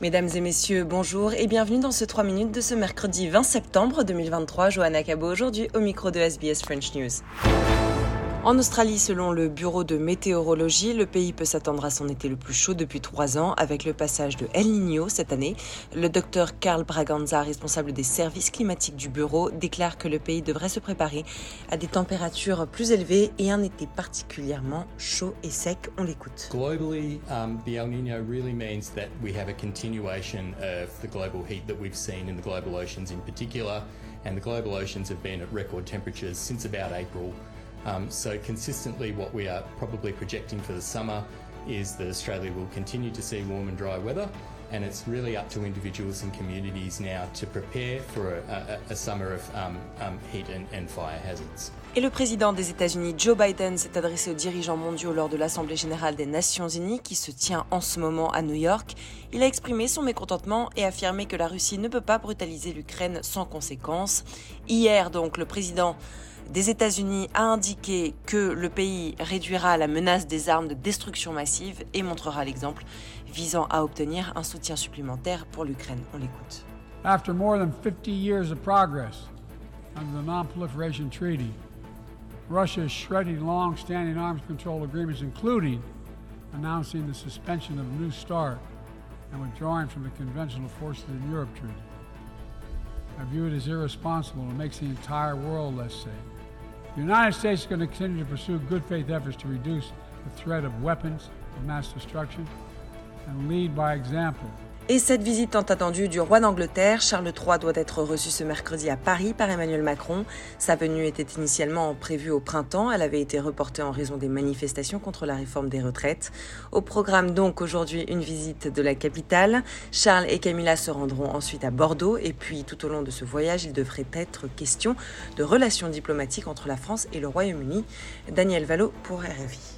Mesdames et messieurs, bonjour et bienvenue dans ce 3 minutes de ce mercredi 20 septembre 2023. Johanna Cabo aujourd'hui au micro de SBS French News. En Australie, selon le Bureau de météorologie, le pays peut s'attendre à son été le plus chaud depuis trois ans avec le passage de El Niño cette année. Le docteur Carl Braganza, responsable des services climatiques du bureau, déclare que le pays devrait se préparer à des températures plus élevées et un été particulièrement chaud et sec. On l'écoute. Globally, um, the El Nino really means that we have a continuation of the global heat that we've seen in the global oceans in particular, and the global oceans have been at record temperatures since about April. Um, so consistently what we are probably projecting for the summer is that Australia will continue to see warm and dry weather and it's really up to individuals and communities now to prepare for a, a, a summer of um, um, heat and, and fire hazards. Et le président des États-Unis, Joe Biden, s'est adressé aux dirigeants mondiaux lors de l'Assemblée générale des Nations unies qui se tient en ce moment à New York. Il a exprimé son mécontentement et affirmé que la Russie ne peut pas brutaliser l'Ukraine sans conséquence. Hier, donc, le président des États-Unis a indiqué que le pays réduira la menace des armes de destruction massive et montrera l'exemple visant à obtenir un soutien supplémentaire pour l'Ukraine. On l'écoute. After more than 50 years of progress under the Non-Proliferation Treaty, Russia is shredding long-standing arms control agreements, including announcing the suspension of New START and withdrawing from the Conventional Forces in Europe Treaty. I view it as irresponsible and makes the entire world less safe. The United States is going to continue to pursue good faith efforts to reduce the threat of weapons of mass destruction and lead by example Et cette visite tant attendue du roi d'Angleterre, Charles III, doit être reçu ce mercredi à Paris par Emmanuel Macron. Sa venue était initialement prévue au printemps. Elle avait été reportée en raison des manifestations contre la réforme des retraites. Au programme donc aujourd'hui une visite de la capitale. Charles et Camilla se rendront ensuite à Bordeaux et puis tout au long de ce voyage, il devrait être question de relations diplomatiques entre la France et le Royaume-Uni. Daniel Valo pour RFI.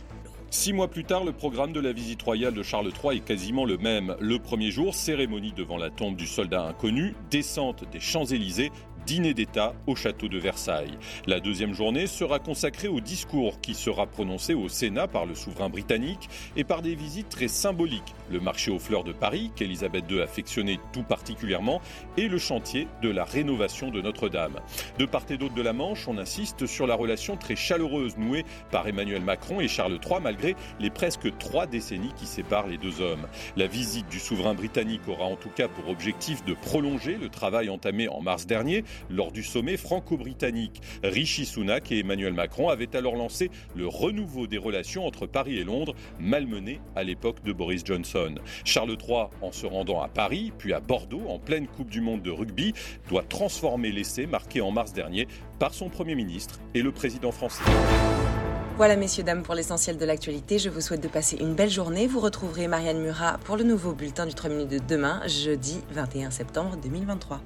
Six mois plus tard, le programme de la visite royale de Charles III est quasiment le même. Le premier jour, cérémonie devant la tombe du soldat inconnu, descente des Champs-Élysées, dîner d'État au château de Versailles. La deuxième journée sera consacrée au discours qui sera prononcé au Sénat par le souverain britannique et par des visites très symboliques. Le marché aux fleurs de Paris, qu'Elisabeth II affectionnait tout particulièrement, et le chantier de la rénovation de Notre-Dame. De part et d'autre de la Manche, on insiste sur la relation très chaleureuse nouée par Emmanuel Macron et Charles III malgré les presque trois décennies qui séparent les deux hommes. La visite du souverain britannique aura en tout cas pour objectif de prolonger le travail entamé en mars dernier lors du sommet franco-britannique. Rishi Sunak et Emmanuel Macron avaient alors lancé le renouveau des relations entre Paris et Londres, malmené à l'époque de Boris Johnson. Charles III, en se rendant à Paris, puis à Bordeaux, en pleine Coupe du Monde de rugby, doit transformer l'essai marqué en mars dernier par son Premier ministre et le président français. Voilà, messieurs, dames, pour l'essentiel de l'actualité. Je vous souhaite de passer une belle journée. Vous retrouverez Marianne Murat pour le nouveau bulletin du 3 minutes de demain, jeudi 21 septembre 2023.